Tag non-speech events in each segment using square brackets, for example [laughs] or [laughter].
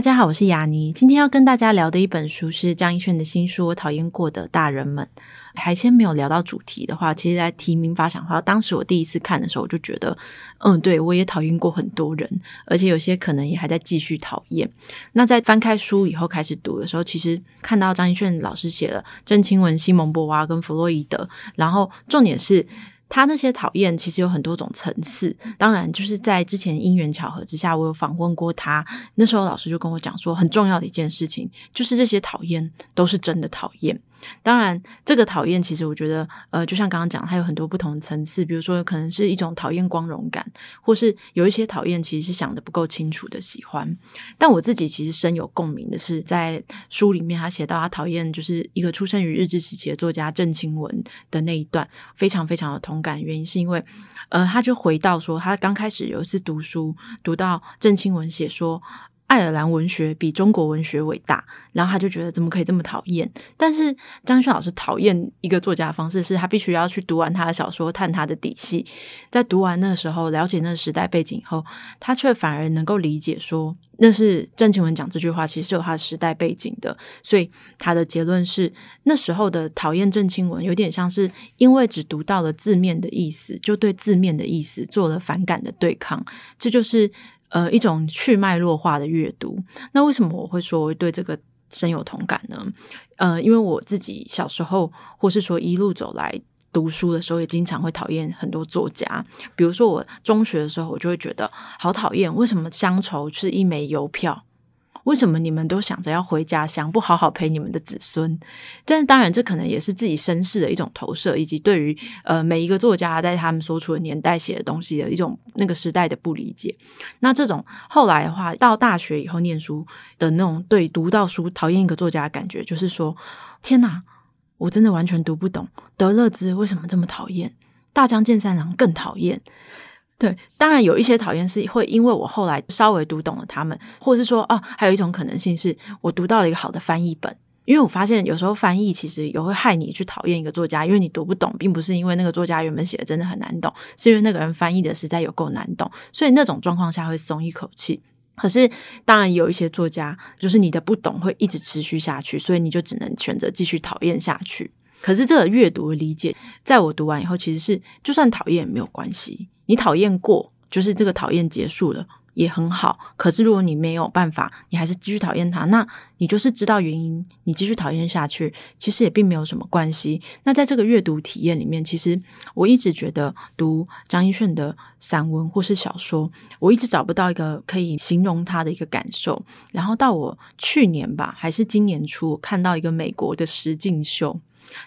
大家好，我是雅妮。今天要跟大家聊的一本书是张一炫的新书《我讨厌过的大人们》。还先没有聊到主题的话，其实，在提名发想的话，当时我第一次看的时候，我就觉得，嗯，对，我也讨厌过很多人，而且有些可能也还在继续讨厌。那在翻开书以后开始读的时候，其实看到张一炫老师写了郑清文、西蒙波娃跟弗洛伊德，然后重点是。他那些讨厌其实有很多种层次，当然就是在之前因缘巧合之下，我有访问过他。那时候老师就跟我讲说，很重要的一件事情就是这些讨厌都是真的讨厌。当然，这个讨厌其实我觉得，呃，就像刚刚讲，它有很多不同的层次。比如说，可能是一种讨厌光荣感，或是有一些讨厌其实是想得不够清楚的喜欢。但我自己其实深有共鸣的是，在书里面他写到他讨厌就是一个出生于日治时期的作家郑清文的那一段，非常非常有同感。原因是因为，呃，他就回到说，他刚开始有一次读书，读到郑清文写说。爱尔兰文学比中国文学伟大，然后他就觉得怎么可以这么讨厌？但是张旭老师讨厌一个作家的方式是他必须要去读完他的小说，探他的底细，在读完那个时候，了解那个时代背景后，他却反而能够理解说，那是郑清文讲这句话其实是有他的时代背景的，所以他的结论是那时候的讨厌郑清文有点像是因为只读到了字面的意思，就对字面的意思做了反感的对抗，这就是。呃，一种去脉络化的阅读。那为什么我会说我对这个深有同感呢？呃，因为我自己小时候，或是说一路走来读书的时候，也经常会讨厌很多作家。比如说我中学的时候，我就会觉得好讨厌，为什么乡愁是一枚邮票？为什么你们都想着要回家乡，不好好陪你们的子孙？但是当然，这可能也是自己身世的一种投射，以及对于呃每一个作家在他们所处的年代写的东西的一种那个时代的不理解。那这种后来的话，到大学以后念书的那种对读到书讨厌一个作家的感觉，就是说：天哪，我真的完全读不懂德勒兹为什么这么讨厌，大江健三郎更讨厌。对，当然有一些讨厌是会因为我后来稍微读懂了他们，或者是说，哦，还有一种可能性是我读到了一个好的翻译本，因为我发现有时候翻译其实也会害你去讨厌一个作家，因为你读不懂，并不是因为那个作家原本写的真的很难懂，是因为那个人翻译的实在有够难懂，所以那种状况下会松一口气。可是当然有一些作家，就是你的不懂会一直持续下去，所以你就只能选择继续讨厌下去。可是这个阅读理解，在我读完以后，其实是就算讨厌也没有关系。你讨厌过，就是这个讨厌结束了，也很好。可是如果你没有办法，你还是继续讨厌他，那你就是知道原因，你继续讨厌下去，其实也并没有什么关系。那在这个阅读体验里面，其实我一直觉得读张一顺的散文或是小说，我一直找不到一个可以形容他的一个感受。然后到我去年吧，还是今年初，看到一个美国的实境秀。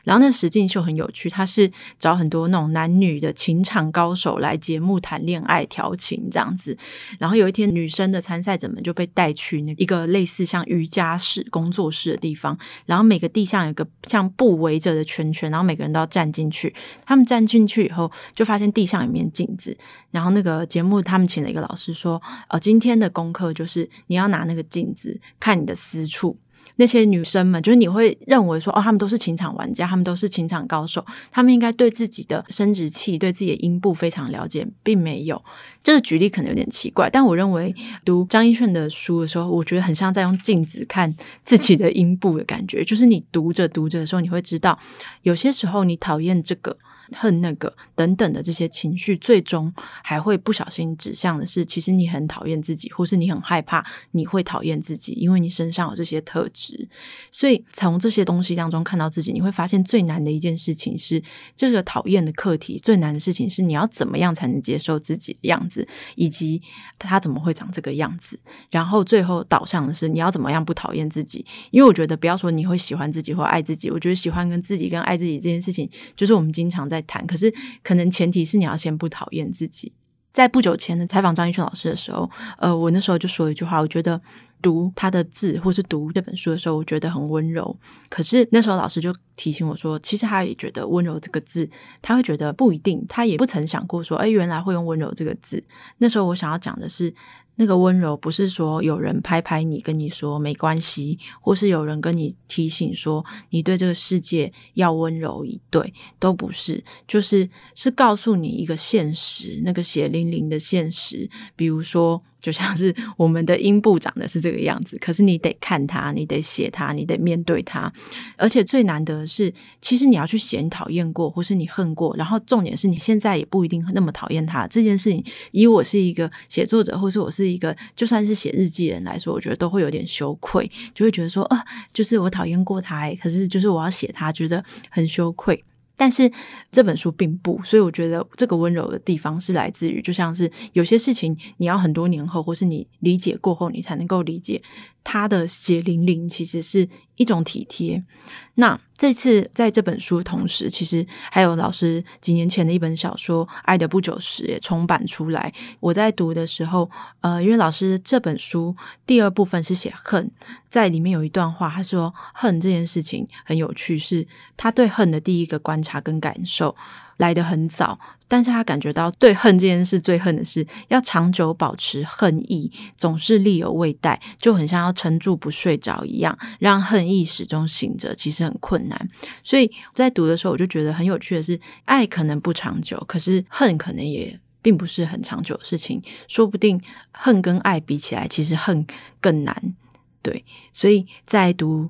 然后那实境秀很有趣，他是找很多那种男女的情场高手来节目谈恋爱调情这样子。然后有一天，女生的参赛者们就被带去那一个类似像瑜伽室、工作室的地方。然后每个地上有个像布围着的圈圈，然后每个人都要站进去。他们站进去以后，就发现地上有面镜子。然后那个节目他们请了一个老师说：“呃，今天的功课就是你要拿那个镜子看你的私处。”那些女生们，就是你会认为说，哦，她们都是情场玩家，她们都是情场高手，她们应该对自己的生殖器、对自己的阴部非常了解，并没有。这个举例可能有点奇怪，但我认为读张一顺的书的时候，我觉得很像在用镜子看自己的阴部的感觉，就是你读着读着的时候，你会知道，有些时候你讨厌这个。恨那个等等的这些情绪，最终还会不小心指向的是，其实你很讨厌自己，或是你很害怕你会讨厌自己，因为你身上有这些特质。所以从这些东西当中看到自己，你会发现最难的一件事情是这个讨厌的课题。最难的事情是你要怎么样才能接受自己的样子，以及他怎么会长这个样子。然后最后导向的是你要怎么样不讨厌自己。因为我觉得不要说你会喜欢自己或爱自己，我觉得喜欢跟自己跟爱自己这件事情，就是我们经常在。谈，可是可能前提是你要先不讨厌自己。在不久前的采访张亦绚老师的时候，呃，我那时候就说一句话，我觉得读他的字，或是读这本书的时候，我觉得很温柔。可是那时候老师就提醒我说，其实他也觉得温柔这个字，他会觉得不一定，他也不曾想过说，哎，原来会用温柔这个字。那时候我想要讲的是。那个温柔不是说有人拍拍你，跟你说没关系，或是有人跟你提醒说你对这个世界要温柔以对，都不是，就是是告诉你一个现实，那个血淋淋的现实，比如说。就像是我们的阴部长的是这个样子，可是你得看他，你得写他，你得面对他。而且最难得的是，其实你要去写讨厌过，或是你恨过，然后重点是你现在也不一定那么讨厌他这件事情。以我是一个写作者，或是我是一个就算是写日记人来说，我觉得都会有点羞愧，就会觉得说啊，就是我讨厌过他，可是就是我要写他，觉得很羞愧。但是这本书并不，所以我觉得这个温柔的地方是来自于，就像是有些事情你要很多年后，或是你理解过后，你才能够理解。他的血淋淋其实是一种体贴。那这次在这本书同时，其实还有老师几年前的一本小说《爱的不久时》也重版出来。我在读的时候，呃，因为老师这本书第二部分是写恨，在里面有一段话，他说恨这件事情很有趣，是他对恨的第一个观察跟感受。来得很早，但是他感觉到对恨这件事最恨的是要长久保持恨意，总是力有未逮，就很像要撑住不睡着一样，让恨意始终醒着，其实很困难。所以在读的时候，我就觉得很有趣的是，爱可能不长久，可是恨可能也并不是很长久的事情，说不定恨跟爱比起来，其实恨更难。对，所以在读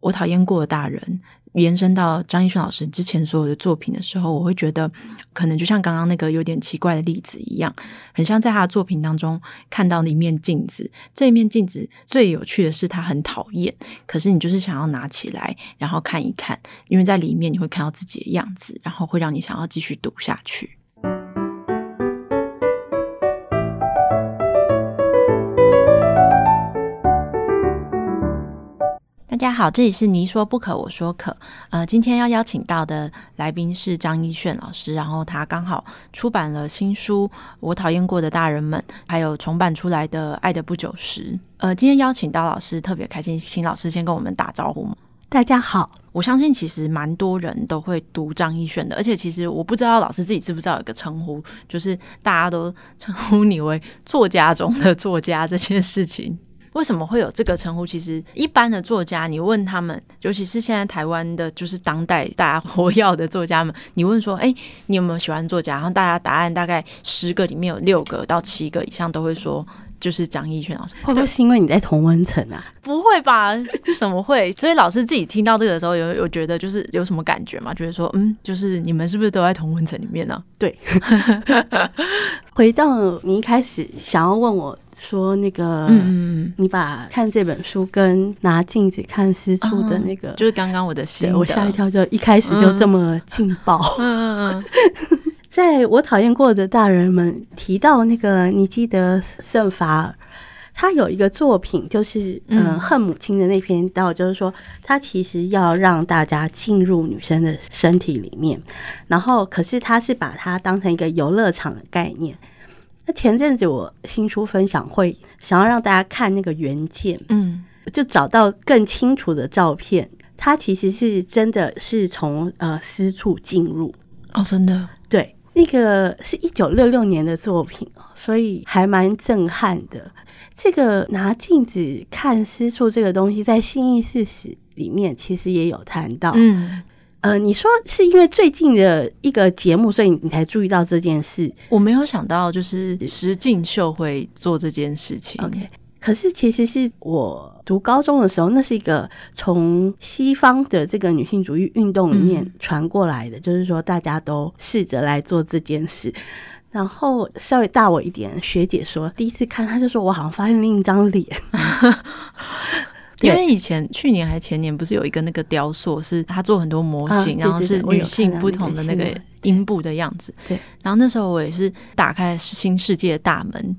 我讨厌过的大人。延伸到张一顺老师之前所有的作品的时候，我会觉得可能就像刚刚那个有点奇怪的例子一样，很像在他的作品当中看到的一面镜子。这一面镜子最有趣的是，他很讨厌，可是你就是想要拿起来，然后看一看，因为在里面你会看到自己的样子，然后会让你想要继续读下去。大家好，这里是你说不可，我说可。呃，今天要邀请到的来宾是张一炫老师，然后他刚好出版了新书《我讨厌过的大人们》，还有重版出来的《爱的不久时》。呃，今天邀请到老师特别开心，请老师先跟我们打招呼。大家好，我相信其实蛮多人都会读张一炫的，而且其实我不知道老师自己知不知道有个称呼，就是大家都称呼你为作家中的作家这件事情。为什么会有这个称呼？其实一般的作家，你问他们，尤其是现在台湾的，就是当代大家活跃的作家们，你问说，哎，你有没有喜欢作家？然后大家答案大概十个里面有六个到七个以上都会说，就是张艺轩老师。会不会是因为你在同温层啊？不会吧？怎么会？所以老师自己听到这个的时候，有有觉得就是有什么感觉吗？觉得说，嗯，就是你们是不是都在同温层里面呢？对。[laughs] 回到你一开始想要问我。说那个，嗯，你把看这本书跟拿镜子看私处的那个，就是刚刚我的心，我吓一跳，就一开始就这么劲爆。嗯嗯，[laughs] 在我讨厌过的大人们提到那个尼基德圣法尔，他有一个作品，就是嗯。恨母亲的那篇道，就是说他其实要让大家进入女生的身体里面，然后可是他是把它当成一个游乐场的概念。那前阵子我新书分享会想要让大家看那个原件，嗯，就找到更清楚的照片。它其实是真的是从呃私处进入哦，真的对，那个是一九六六年的作品，所以还蛮震撼的。这个拿镜子看私处这个东西，在信义事实里面其实也有谈到，嗯。呃，你说是因为最近的一个节目，所以你才注意到这件事？我没有想到，就是实境秀会做这件事情。OK，可是其实是我读高中的时候，那是一个从西方的这个女性主义运动里面传过来的，嗯、就是说大家都试着来做这件事。然后稍微大我一点学姐说，第一次看，她就说我好像发现另一张脸。[laughs] 因为以前去年还前年不是有一个那个雕塑，是他做很多模型，然后是女性不同的那个阴部的样子。对，然后那时候我也是打开新世界的大门，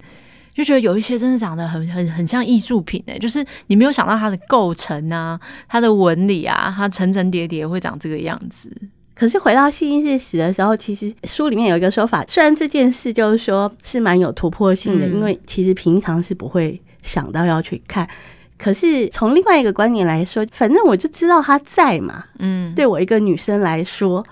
就觉得有一些真的长得很很很像艺术品诶，就是你没有想到它的构成啊，它的纹理啊，它层层叠叠会长这个样子。可是回到信义事史的时候，其实书里面有一个说法，虽然这件事就是说是蛮有突破性的，因为其实平常是不会。想到要去看。可是从另外一个观点来说，反正我就知道他在嘛。嗯，对我一个女生来说，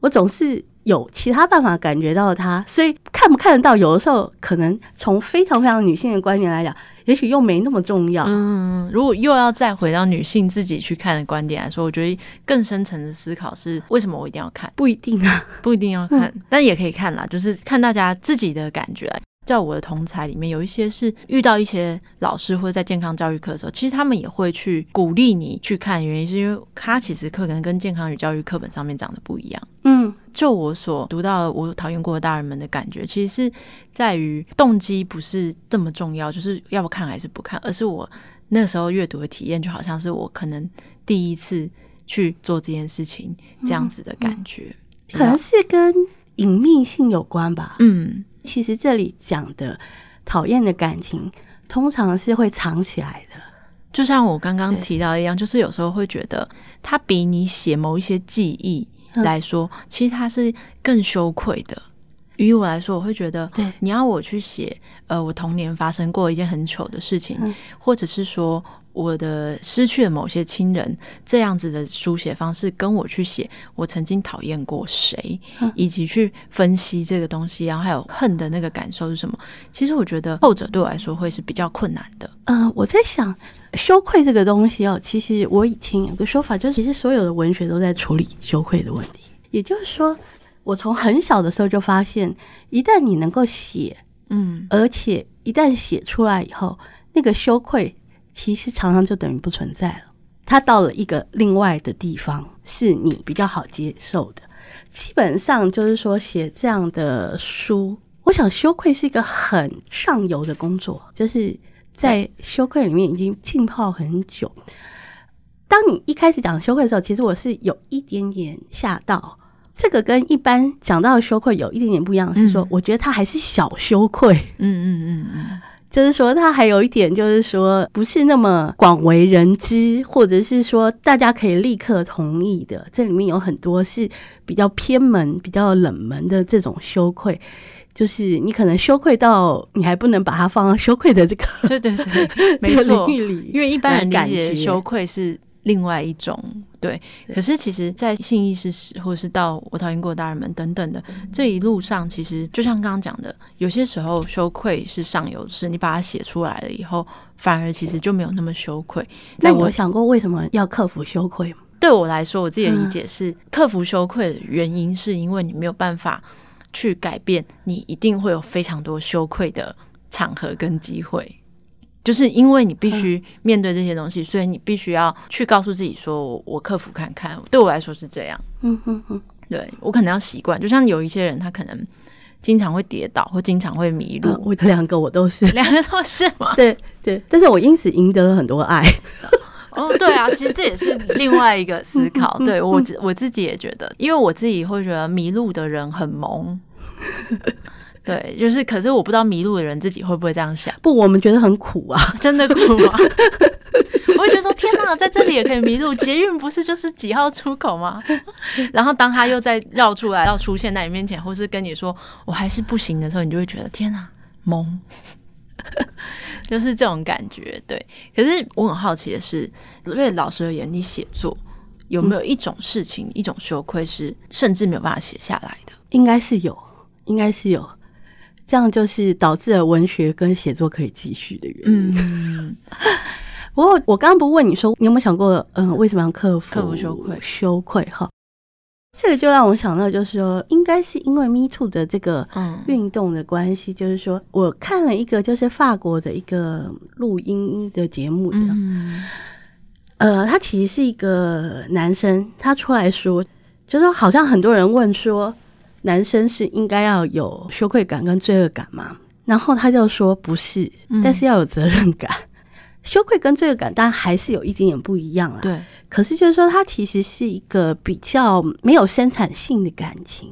我总是有其他办法感觉到他，所以看不看得到，有的时候可能从非常非常女性的观点来讲，也许又没那么重要。嗯，如果又要再回到女性自己去看的观点来说，我觉得更深层的思考是：为什么我一定要看？不一定啊，不一定要看，嗯、但也可以看啦，就是看大家自己的感觉。在我的同才里面，有一些是遇到一些老师或者在健康教育课的时候，其实他们也会去鼓励你去看。原因是因为他其实课可能跟健康与教育课本上面讲的不一样。嗯，就我所读到的，我讨厌过的大人们的感觉，其实是在于动机不是这么重要，就是要不看还是不看，而是我那时候阅读的体验，就好像是我可能第一次去做这件事情这样子的感觉，嗯嗯、可能是跟隐秘性有关吧。嗯。其实这里讲的讨厌的感情，通常是会藏起来的。就像我刚刚提到一样，就是有时候会觉得，它比你写某一些记忆来说，嗯、其实它是更羞愧的。于我来说，我会觉得，你要我去写，呃，我童年发生过一件很糗的事情，嗯、或者是说。我的失去了某些亲人，这样子的书写方式，跟我去写我曾经讨厌过谁，以及去分析这个东西，然后还有恨的那个感受是什么？其实我觉得后者对我来说会是比较困难的。嗯、呃，我在想羞愧这个东西哦，其实我以前有个说法，就是其实所有的文学都在处理羞愧的问题。也就是说，我从很小的时候就发现，一旦你能够写，嗯，而且一旦写出来以后，那个羞愧。其实常常就等于不存在了，它到了一个另外的地方，是你比较好接受的。基本上就是说，写这样的书，我想羞愧是一个很上游的工作，就是在羞愧里面已经浸泡很久。当你一开始讲羞愧的时候，其实我是有一点点吓到。这个跟一般讲到的羞愧有一点点不一样，是说我觉得它还是小羞愧。嗯嗯嗯嗯。就是说，它还有一点，就是说，不是那么广为人知，或者是说大家可以立刻同意的。这里面有很多是比较偏门、比较冷门的这种羞愧，就是你可能羞愧到你还不能把它放到羞愧的这个对对对，[laughs] 没错，因为一般人理解羞愧是。另外一种对，可是其实，在性意识史，或者是到我讨厌过大人们等等的这一路上，其实就像刚刚讲的，有些时候羞愧是上游的事，你把它写出来了以后，反而其实就没有那么羞愧。那我想过为什么要克服羞愧吗？对我来说，我自己的理解是，克服羞愧的原因是因为你没有办法去改变，你一定会有非常多羞愧的场合跟机会。就是因为你必须面对这些东西，嗯、所以你必须要去告诉自己说：“我克服看看。”对我来说是这样。嗯嗯嗯，对我可能要习惯。就像有一些人，他可能经常会跌倒，或经常会迷路。嗯、我两个我都是，[laughs] 两个都是吗？对对，但是我因此赢得了很多爱。[laughs] 哦，对啊，其实这也是另外一个思考。[laughs] 对我自我自己也觉得，因为我自己会觉得迷路的人很萌。对，就是，可是我不知道迷路的人自己会不会这样想。不，我们觉得很苦啊，[laughs] 真的苦啊！[laughs] 我会觉得说，天哪，在这里也可以迷路，捷运不是就是几号出口吗？[laughs] 然后当他又再绕出来，要出现在你面前，或是跟你说我还是不行的时候，你就会觉得天哪，懵，就是这种感觉。对，可是我很好奇的是，对老师而言，你写作有没有一种事情，嗯、一种羞愧是甚至没有办法写下来的？应该是有，应该是有。这样就是导致了文学跟写作可以继续的原因。嗯，[laughs] 不过我刚刚不问你说，你有没有想过，嗯，为什么要克服，克服羞愧？羞愧哈，这个就让我想到，就是说，应该是因为 Me Too 的这个运动的关系，嗯、就是说我看了一个就是法国的一个录音的节目，这样，嗯、呃，他其实是一个男生，他出来说，就是说好像很多人问说。男生是应该要有羞愧感跟罪恶感吗？然后他就说不是，但是要有责任感。嗯、[laughs] 羞愧跟罪恶感当然还是有一点点不一样啦。对，可是就是说，它其实是一个比较没有生产性的感情。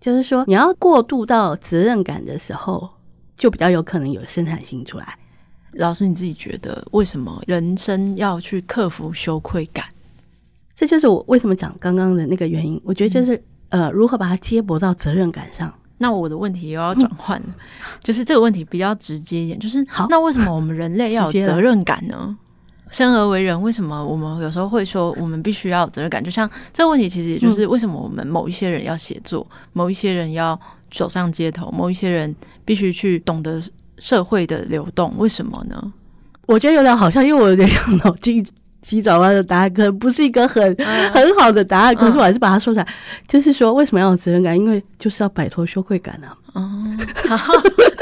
就是说，你要过渡到责任感的时候，就比较有可能有生产性出来。老师，你自己觉得为什么人生要去克服羞愧感？这就是我为什么讲刚刚的那个原因。我觉得就是。呃，如何把它接驳到责任感上？那我的问题又要转换了，嗯、就是这个问题比较直接一点，就是好，那为什么我们人类要有责任感呢？生而为人，为什么我们有时候会说我们必须要有责任感？就像这个问题，其实也就是为什么我们某一些人要写作，嗯、某一些人要走上街头，某一些人必须去懂得社会的流动，为什么呢？我觉得有点好像，因为我有点像脑筋急转弯的答案，可能不是一个很、嗯、很好的答案，可是我还是把它说出来，嗯、就是说为什么要有责任感？因为就是要摆脱羞愧感啊。哦，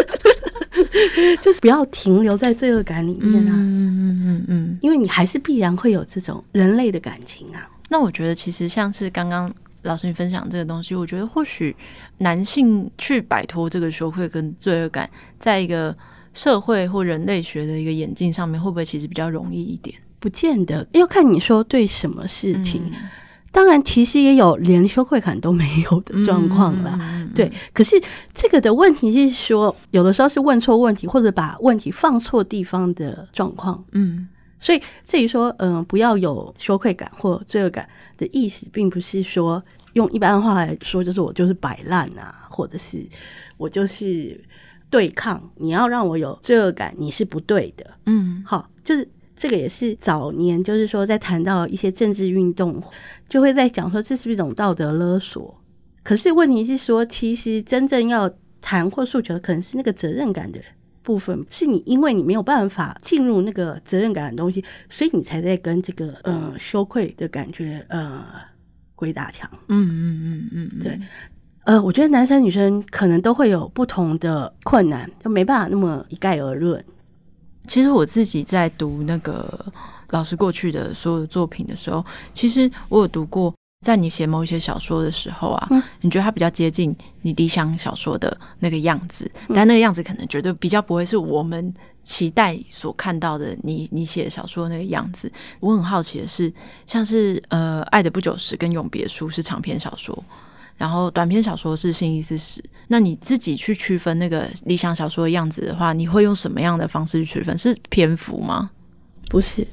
[laughs] 就是不要停留在罪恶感里面啊。嗯嗯嗯嗯，因为你还是必然会有这种人类的感情啊。那我觉得其实像是刚刚老师你分享这个东西，我觉得或许男性去摆脱这个羞愧跟罪恶感，在一个社会或人类学的一个演进上面，会不会其实比较容易一点？不见得，要看你说对什么事情。嗯、当然，其实也有连羞愧感都没有的状况了。嗯嗯嗯、对，可是这个的问题是说，有的时候是问错问题，或者把问题放错地方的状况。嗯，所以至于说，嗯、呃，不要有羞愧感或罪恶感的意思，并不是说用一般的话来说，就是我就是摆烂啊，或者是我就是对抗。你要让我有罪恶感，你是不对的。嗯，好，就是。这个也是早年，就是说，在谈到一些政治运动，就会在讲说，这是不是一种道德勒索？可是问题是说，其实真正要谈或诉求的，可能是那个责任感的部分，是你因为你没有办法进入那个责任感的东西，所以你才在跟这个呃羞愧的感觉呃鬼打墙。嗯嗯嗯嗯，对。呃，我觉得男生女生可能都会有不同的困难，就没办法那么一概而论。其实我自己在读那个老师过去的所有的作品的时候，其实我有读过，在你写某一些小说的时候啊，嗯、你觉得它比较接近你理想小说的那个样子，但那个样子可能绝对比较不会是我们期待所看到的你你写的小说的那个样子。我很好奇的是，像是呃，《爱的不久时》跟《永别书》是长篇小说。然后短篇小说是《新意是死》，那你自己去区分那个理想小说的样子的话，你会用什么样的方式去区分？是篇幅吗？不是。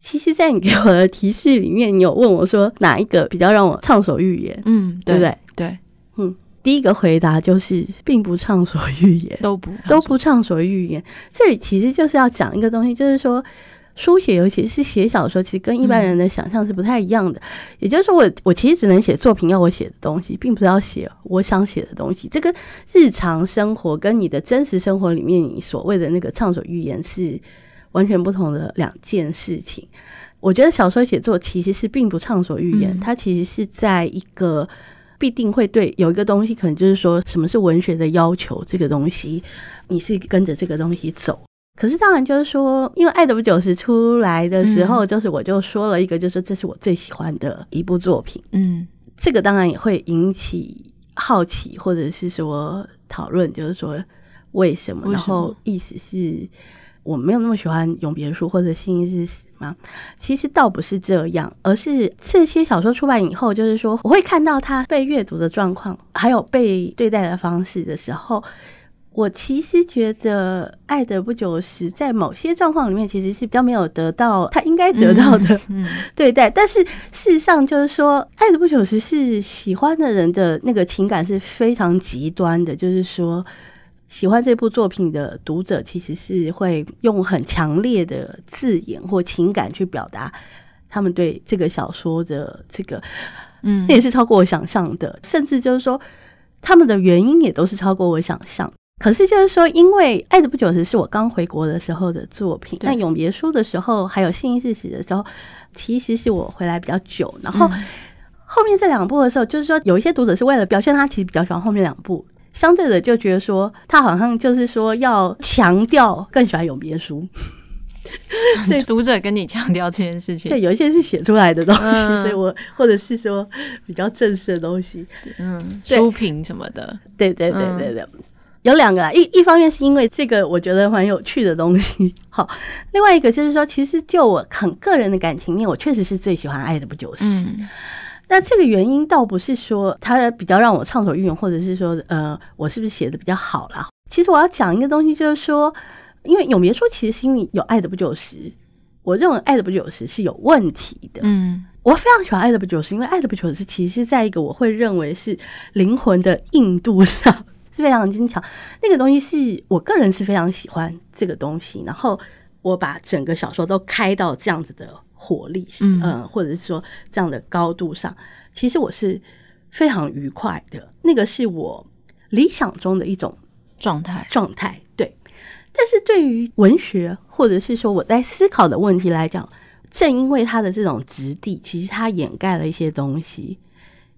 其实，在你给我的提示里面，你有问我说哪一个比较让我畅所欲言？嗯，对，对不对？对，嗯，第一个回答就是并不畅所欲言，都不都不畅所欲言。这里其实就是要讲一个东西，就是说。书写，尤其是写小说，其实跟一般人的想象是不太一样的。嗯、也就是说我，我我其实只能写作品要我写的东西，并不是要写我想写的东西。这个日常生活跟你的真实生活里面，你所谓的那个畅所欲言是完全不同的两件事情。我觉得小说写作其实是并不畅所欲言，嗯、它其实是在一个必定会对有一个东西，可能就是说什么是文学的要求，这个东西你是跟着这个东西走。可是当然就是说，因为《爱的不久时》出来的时候，就是我就说了一个，就是说这是我最喜欢的一部作品。嗯，这个当然也会引起好奇，或者是说讨论，就是说为什么？然后意思是我没有那么喜欢《永别书》或者《心意是死》吗？其实倒不是这样，而是这些小说出版以后，就是说我会看到它被阅读的状况，还有被对待的方式的时候。我其实觉得《爱的不久时》在某些状况里面，其实是比较没有得到他应该得到的 [laughs] 对待。但是事实上，就是说，《爱的不久时》是喜欢的人的那个情感是非常极端的。就是说，喜欢这部作品的读者，其实是会用很强烈的字眼或情感去表达他们对这个小说的这个，嗯，那也是超过我想象的。甚至就是说，他们的原因也都是超过我想象。可是，就是说，因为《爱的不久时》是我刚回国的时候的作品，那《永别书》的时候，还有《幸运是喜》的时候，其实是我回来比较久。然后后面这两部的时候，就是说，有一些读者是为了表现他其实比较喜欢后面两部，相对的就觉得说，他好像就是说要强调更喜欢《永别书》，[laughs] 所以读者跟你强调这件事情。对，有一些是写出来的东西，所以我或者是说比较正式的东西，嗯，书评什么的，对对对对对。有两个啦，一一方面是因为这个我觉得蛮有趣的东西，[laughs] 好，另外一个就是说，其实就我很个人的感情面，我确实是最喜欢《爱的不就是》。嗯，那这个原因倒不是说它比较让我畅所欲言，或者是说呃，我是不是写的比较好啦？其实我要讲一个东西，就是说，因为《永别书》其实心里有《爱的不就是》，我认为《爱的不就是》是有问题的。嗯，我非常喜欢《爱的不久是》，因为《爱的不久是》其实是在一个我会认为是灵魂的硬度上是非常精巧。那个东西是我个人是非常喜欢这个东西，然后我把整个小说都开到这样子的火力，嗯、呃，或者是说这样的高度上，其实我是非常愉快的。那个是我理想中的一种状态，状态对。但是对于文学，或者是说我在思考的问题来讲，正因为它的这种质地，其实它掩盖了一些东西。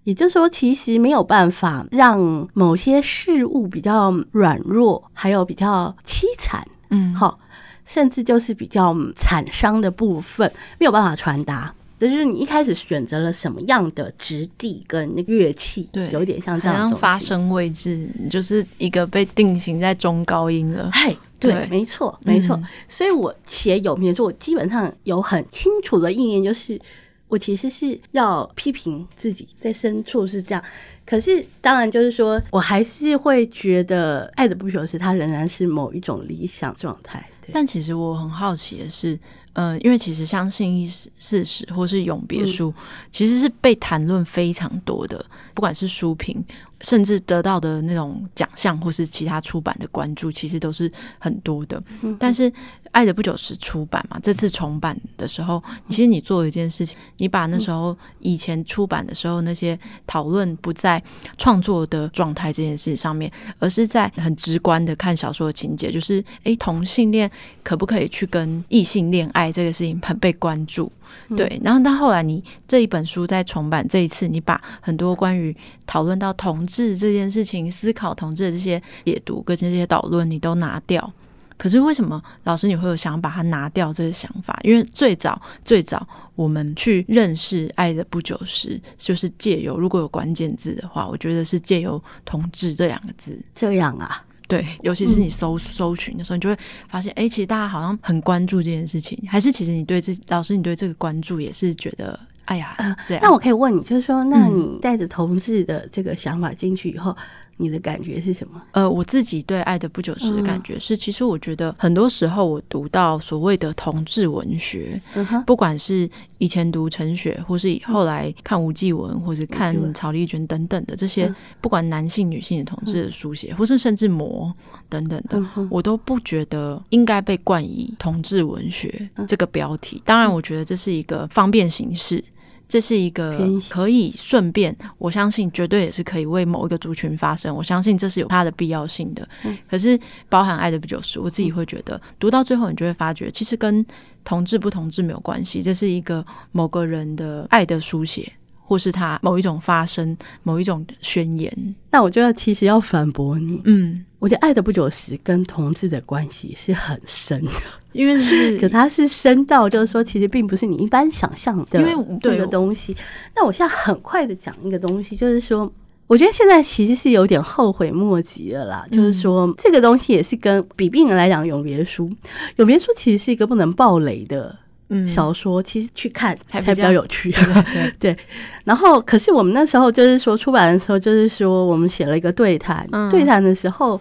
也就是说，其实没有办法让某些事物比较软弱，还有比较凄惨，嗯，好，甚至就是比较惨伤的部分，没有办法传达。这就是你一开始选择了什么样的质地跟那个乐器，对，有点像这样，发声位置，就是一个被定型在中高音了。嘿，[laughs] 对，对没错，没错。嗯、所以我写有名的时候，我基本上有很清楚的意念，就是我其实是要批评自己，在深处是这样。可是当然，就是说我还是会觉得，爱的不朽是，它仍然是某一种理想状态。但其实我很好奇的是。呃，因为其实相信义事实或是永别书，嗯、其实是被谈论非常多的，不管是书评，甚至得到的那种奖项，或是其他出版的关注，其实都是很多的。嗯、但是。爱的不久时出版嘛，这次重版的时候，其实你做了一件事情，你把那时候以前出版的时候那些讨论不在创作的状态这件事上面，而是在很直观的看小说的情节，就是诶，同性恋可不可以去跟异性恋爱这个事情很被关注，对。然后到后来你这一本书在重版这一次，你把很多关于讨论到同志这件事情、思考同志的这些解读跟这些导论，你都拿掉。可是为什么老师你会有想把它拿掉这个想法？因为最早最早我们去认识爱的不久时，就是借由如果有关键字的话，我觉得是借由同志这两个字。这样啊？对，尤其是你搜搜寻的时候，你就会发现，哎、欸，其实大家好像很关注这件事情，还是其实你对这老师你对这个关注也是觉得，哎呀，这样。那我可以问你，就是说，那你带着同志的这个想法进去以后。你的感觉是什么？呃，我自己对《爱的不久时》的感觉是，其实我觉得很多时候我读到所谓的同志文学，不管是以前读陈雪，或是后来看吴继文，或是看曹丽娟等等的这些，不管男性、女性的同志的书写，或是甚至魔等等的，我都不觉得应该被冠以同志文学这个标题。当然，我觉得这是一个方便形式。这是一个可以顺便，我相信绝对也是可以为某一个族群发声。我相信这是有它的必要性的。可是包含爱的不就是，我自己会觉得读到最后，你就会发觉，其实跟同志不同志没有关系。这是一个某个人的爱的书写，或是他某一种发声、某一种宣言。那我就要其实要反驳你，嗯。我觉得爱的不久时跟同志的关系是很深的，因为是，[laughs] 可它是深到就是说，其实并不是你一般想象的因为这个东西。那我现在很快的讲一个东西，就是说，我觉得现在其实是有点后悔莫及了啦。就是说，这个东西也是跟比病人来讲，永别书，永别书其实是一个不能爆雷的。嗯，小说其实去看才比较有趣，[laughs] 对。然后，可是我们那时候就是说出版的时候，就是说我们写了一个对谈，嗯、对谈的时候，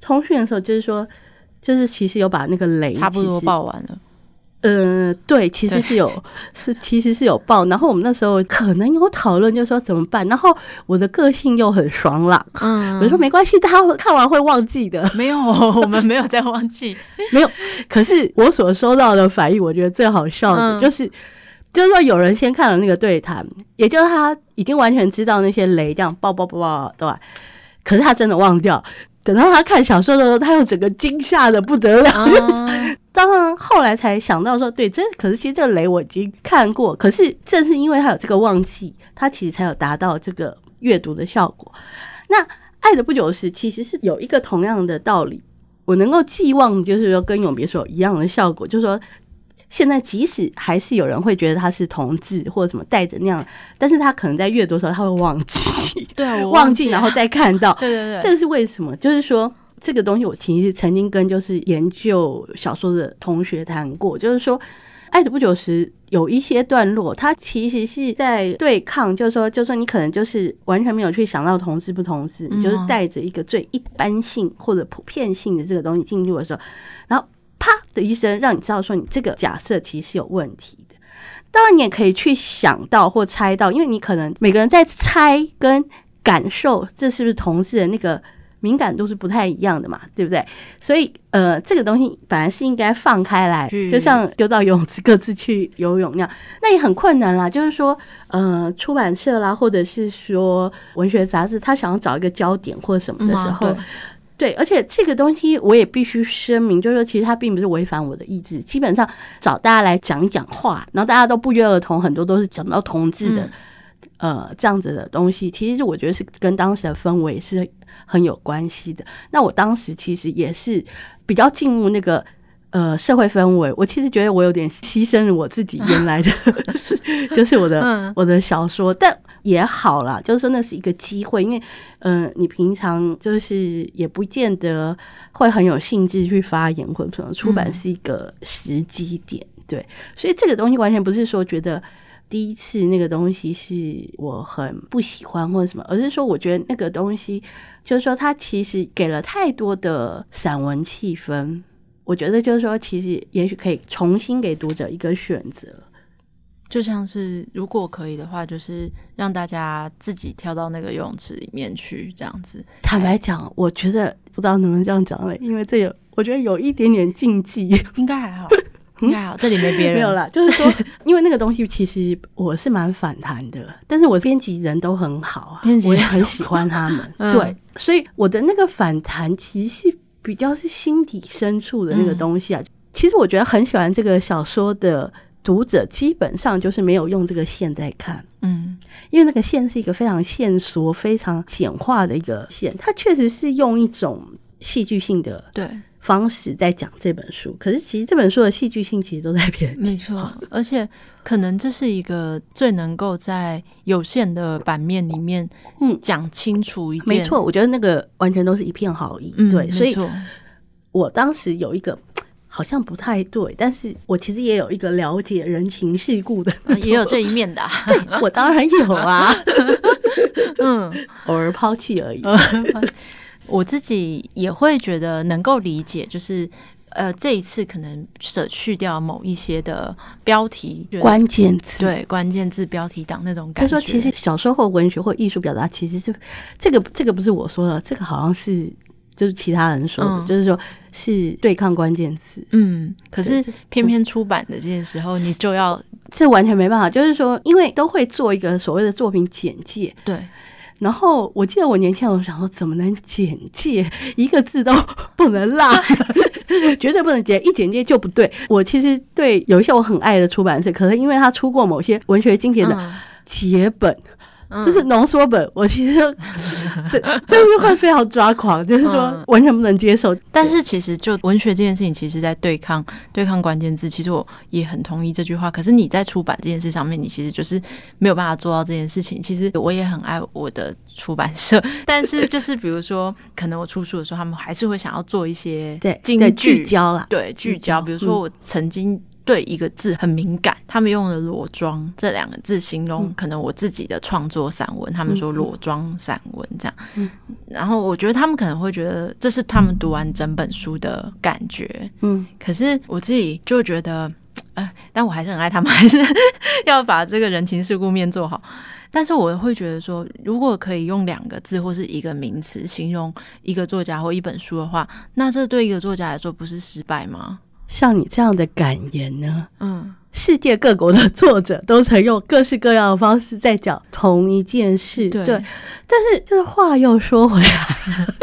通讯的时候，就是说，就是其实有把那个雷差不多爆完了。呃，对，其实是有，是其实是有报，然后我们那时候可能有讨论，就说怎么办。然后我的个性又很爽朗，嗯，我说没关系，他看完会忘记的。没有，我们没有再忘记，[laughs] 没有。可是我所收到的反应，我觉得最好笑的就是，嗯、就是说有人先看了那个对谈，也就是他已经完全知道那些雷这样爆爆爆爆，对吧？可是他真的忘掉。等到他看小说的时候，他又整个惊吓的不得了。Uh、[laughs] 当然后来才想到说，对，这可是其实这个雷我已经看过。可是正是因为他有这个忘记，他其实才有达到这个阅读的效果。那爱的不久时其实是有一个同样的道理，我能够寄望，就是说跟永别说一样的效果，就是说。现在即使还是有人会觉得他是同志或者什么带着那样，但是他可能在阅读的时候他会忘记，[laughs] 对啊，我忘记，然后再看到，对对对，这是为什么？就是说这个东西我其实曾经跟就是研究小说的同学谈过，就是说爱的不久时有一些段落，它其实是在对抗，就是说，就是说你可能就是完全没有去想到同志不同志，你就是带着一个最一般性或者普遍性的这个东西进入的时候，然后啪的医生让你知道说你这个假设其实是有问题的。当然，你也可以去想到或猜到，因为你可能每个人在猜跟感受，这是不是同事的那个敏感度是不太一样的嘛？对不对？所以，呃，这个东西本来是应该放开来，就像丢到游泳池各自去游泳那样，那也很困难啦。就是说，呃，出版社啦，或者是说文学杂志，他想要找一个焦点或者什么的时候。对，而且这个东西我也必须声明，就是说，其实它并不是违反我的意志。基本上找大家来讲一讲话，然后大家都不约而同，很多都是讲到同志的，嗯、呃，这样子的东西。其实我觉得是跟当时的氛围是很有关系的。那我当时其实也是比较进入那个呃社会氛围。我其实觉得我有点牺牲了我自己原来的，[laughs] 就是我的我的小说，但。也好啦，就是说那是一个机会，因为，嗯、呃，你平常就是也不见得会很有兴致去发言，或者说出版是一个时机点，对，所以这个东西完全不是说觉得第一次那个东西是我很不喜欢或者什么，而是说我觉得那个东西就是说它其实给了太多的散文气氛，我觉得就是说其实也许可以重新给读者一个选择。就像是如果可以的话，就是让大家自己跳到那个游泳池里面去，这样子。坦白讲，我觉得不知道能不能这样讲了，因为这有我觉得有一点点禁忌，应该还好，[laughs] 应该还好，这里没别人。没有啦，就是说，因为那个东西其实我是蛮反弹的，但是我编辑人都很好啊，编辑我也很喜欢他们，[laughs] 嗯、对，所以我的那个反弹其实是比较是心底深处的那个东西啊。嗯、其实我觉得很喜欢这个小说的。读者基本上就是没有用这个线在看，嗯，因为那个线是一个非常线索、非常简化的一个线，它确实是用一种戏剧性的对方式在讲这本书。可是其实这本书的戏剧性其实都在别的地方，没错。而且可能这是一个最能够在有限的版面里面，嗯，讲清楚一件。没错，我觉得那个完全都是一片好意，嗯、对。所以我当时有一个。好像不太对，但是我其实也有一个了解人情世故的，[laughs] 也有这一面的。对，我当然有啊，[laughs] 嗯，偶尔抛弃而已。[laughs] 我自己也会觉得能够理解，就是呃，这一次可能舍去掉某一些的标题关键词，对关键字标题党那种感觉。他说，其实小说或文学或艺术表达，其实是这个这个不是我说的，这个好像是。就是其他人说的，嗯、就是说是对抗关键词。嗯，可是偏偏出版的这件时候，你就要这完全没办法。就是说，因为都会做一个所谓的作品简介。对。然后我记得我年轻的时候想说，怎么能简介一个字都不能落，[laughs] 绝对不能简，一简介就不对。我其实对有一些我很爱的出版社，可是因为他出过某些文学经典的结本。嗯就是浓缩本，我其实 [laughs] 这这是会非常抓狂，就是说完全不能接受。但是其实就文学这件事情，其实在对抗对抗关键字，其实我也很同意这句话。可是你在出版这件事上面，你其实就是没有办法做到这件事情。其实我也很爱我的出版社，[laughs] 但是就是比如说，可能我出书的时候，他们还是会想要做一些对对聚焦啦，对聚焦。比如说我曾经。对一个字很敏感，他们用了“裸妆”这两个字形容可能我自己的创作散文，嗯、他们说“裸妆散文”这样。嗯、然后我觉得他们可能会觉得这是他们读完整本书的感觉。嗯，可是我自己就觉得，哎，但我还是很爱他们，[laughs] 还是要把这个人情世故面做好。但是我会觉得说，如果可以用两个字或是一个名词形容一个作家或一本书的话，那这对一个作家来说不是失败吗？像你这样的感言呢？嗯，世界各国的作者都曾用各式各样的方式在讲同一件事，对。对，但是就是话又说回来，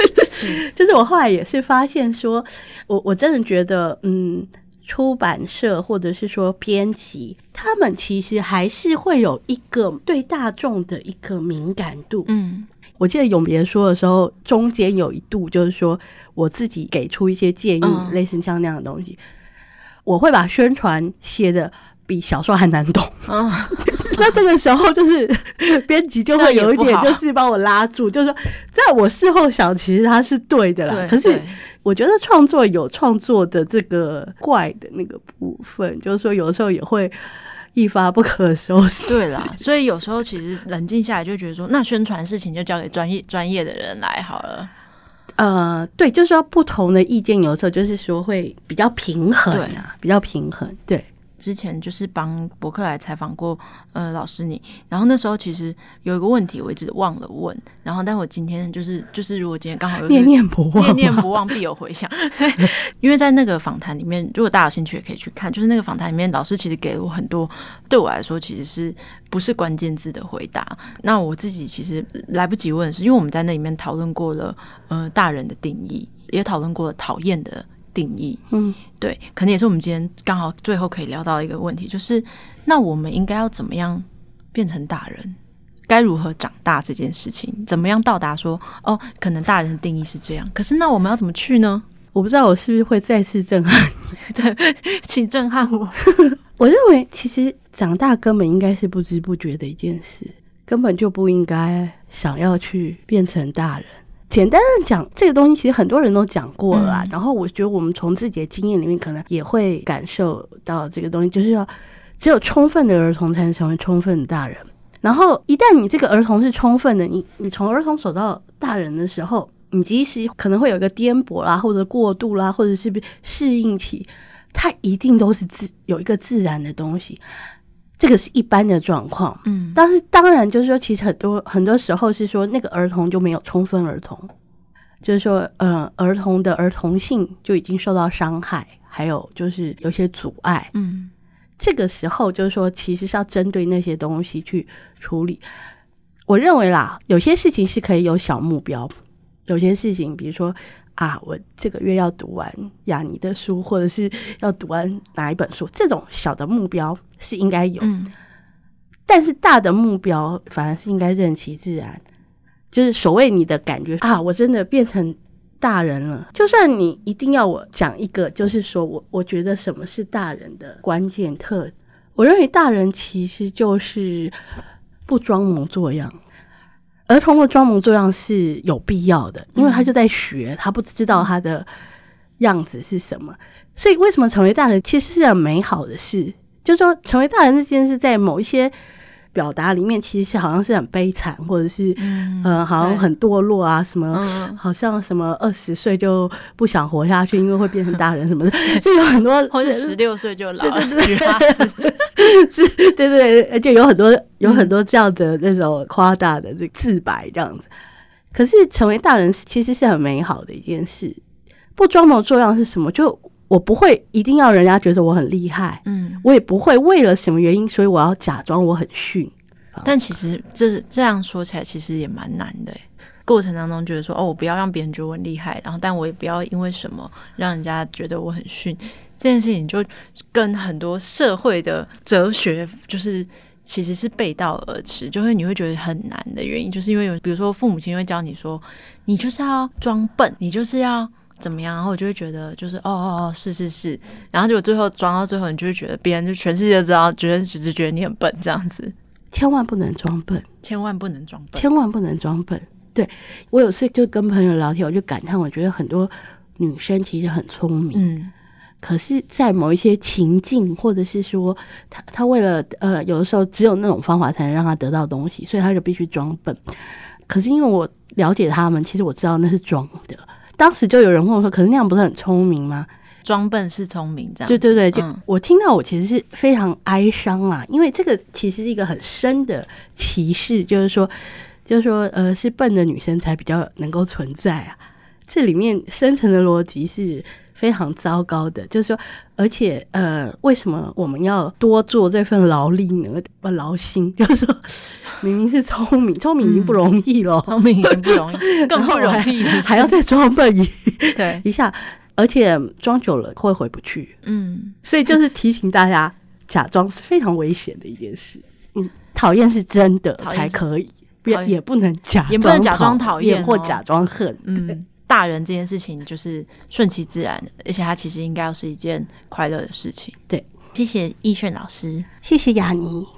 [laughs] 就是我后来也是发现说，我我真的觉得，嗯，出版社或者是说编辑，他们其实还是会有一个对大众的一个敏感度。嗯，我记得永别说的时候，中间有一度就是说我自己给出一些建议，嗯、类似像那样的东西。我会把宣传写的比小说还难懂，嗯、[laughs] 那这个时候就是编辑就会有一点就是帮我拉住，就是说，在我事后想，其实他是对的啦。对可是我觉得创作有创作的这个怪的那个部分，就是说有时候也会一发不可收拾。对啦，[laughs] 所以有时候其实冷静下来就觉得说，那宣传事情就交给专业专业的人来好了。呃，对，就是说不同的意见，有时候就是说会比较平衡啊，比较平衡，对。之前就是帮博客来采访过，呃，老师你，然后那时候其实有一个问题我一直忘了问，然后但我今天就是就是如果今天刚好有 [laughs] 念念不忘，念念不忘必有回响，[laughs] 因为在那个访谈里面，如果大家有兴趣也可以去看，就是那个访谈里面老师其实给了我很多，对我来说其实是不是关键字的回答，那我自己其实来不及问的是，因为我们在那里面讨论过了，呃，大人的定义，也讨论过了讨厌的。定义，嗯，对，可能也是我们今天刚好最后可以聊到一个问题，就是那我们应该要怎么样变成大人？该如何长大这件事情？怎么样到达说哦，可能大人的定义是这样，可是那我们要怎么去呢？我不知道我是不是会再次震撼你，[laughs] 对，请震撼我。[laughs] 我认为其实长大根本应该是不知不觉的一件事，根本就不应该想要去变成大人。简单的讲，这个东西其实很多人都讲过了，嗯，然后我觉得我们从自己的经验里面，可能也会感受到这个东西，就是要只有充分的儿童才能成为充分的大人。然后一旦你这个儿童是充分的，你你从儿童走到大人的时候，你即使可能会有一个颠簸啦，或者过度啦，或者是适应期，它一定都是自有一个自然的东西。这个是一般的状况，嗯，但是当然就是说，其实很多很多时候是说那个儿童就没有充分儿童，就是说，呃，儿童的儿童性就已经受到伤害，还有就是有些阻碍，嗯，这个时候就是说，其实是要针对那些东西去处理。我认为啦，有些事情是可以有小目标，有些事情，比如说。啊，我这个月要读完雅尼的书，或者是要读完哪一本书，这种小的目标是应该有，嗯，但是大的目标反而是应该任其自然。就是所谓你的感觉啊，我真的变成大人了。就算你一定要我讲一个，就是说我我觉得什么是大人的关键特，我认为大人其实就是不装模作样。儿童的装模作样是有必要的，因为他就在学，他不知道他的样子是什么。所以，为什么成为大人其实是很美好的事？就是说，成为大人这件事，在某一些。表达里面其实是好像是很悲惨，或者是嗯、呃，好像很堕落啊，什么、嗯、好像什么二十岁就不想活下去，因为会变成大人什么的，[laughs] 就有很多，或者十六岁就老了，对对对，[laughs] 是，对对，而且有很多有很多这样的那种夸大的这自白这样子。可是成为大人其实是很美好的一件事，不装模作样是什么？就。我不会一定要人家觉得我很厉害，嗯，我也不会为了什么原因，所以我要假装我很逊。但其实这这样说起来，其实也蛮难的。过程当中觉得说，哦，我不要让别人觉得我很厉害，然后但我也不要因为什么让人家觉得我很逊。这件事情就跟很多社会的哲学，就是其实是背道而驰，就会你会觉得很难的原因，就是因为有比如说父母亲会教你说，你就是要装笨，你就是要。怎么样？然后我就会觉得，就是哦哦哦，是是是，然后结果最后装到最后，你就会觉得别人就全世界都知道，觉得只是觉得你很笨这样子。千万不能装笨，千万不能装笨，千万不能装笨。对，我有次就跟朋友聊天，我就感叹，我觉得很多女生其实很聪明，嗯，可是，在某一些情境，或者是说，他他为了呃，有的时候只有那种方法才能让他得到东西，所以他就必须装笨。可是因为我了解他们，其实我知道那是装的。当时就有人问我说：“可是那样不是很聪明吗？装笨是聪明，这样。”对对对，就、嗯、我听到我其实是非常哀伤啦，因为这个其实是一个很深的歧视，就是说，就是说，呃，是笨的女生才比较能够存在啊。这里面深层的逻辑是非常糟糕的，就是说，而且呃，为什么我们要多做这份劳力呢？不劳心，就是说。明明是聪明，[laughs] 聪明已经不容易了，聪明已经不容易，[laughs] 更不容易还，还要再装笨一 [laughs] 对一下，而且装久了会回不去。嗯，所以就是提醒大家，假装是非常危险的一件事。嗯，讨厌是真的才可以，也也不能假装，也不能假装讨厌或假装恨。嗯，大人这件事情就是顺其自然，而且它其实应该要是一件快乐的事情。对，谢谢易炫老师，谢谢雅妮。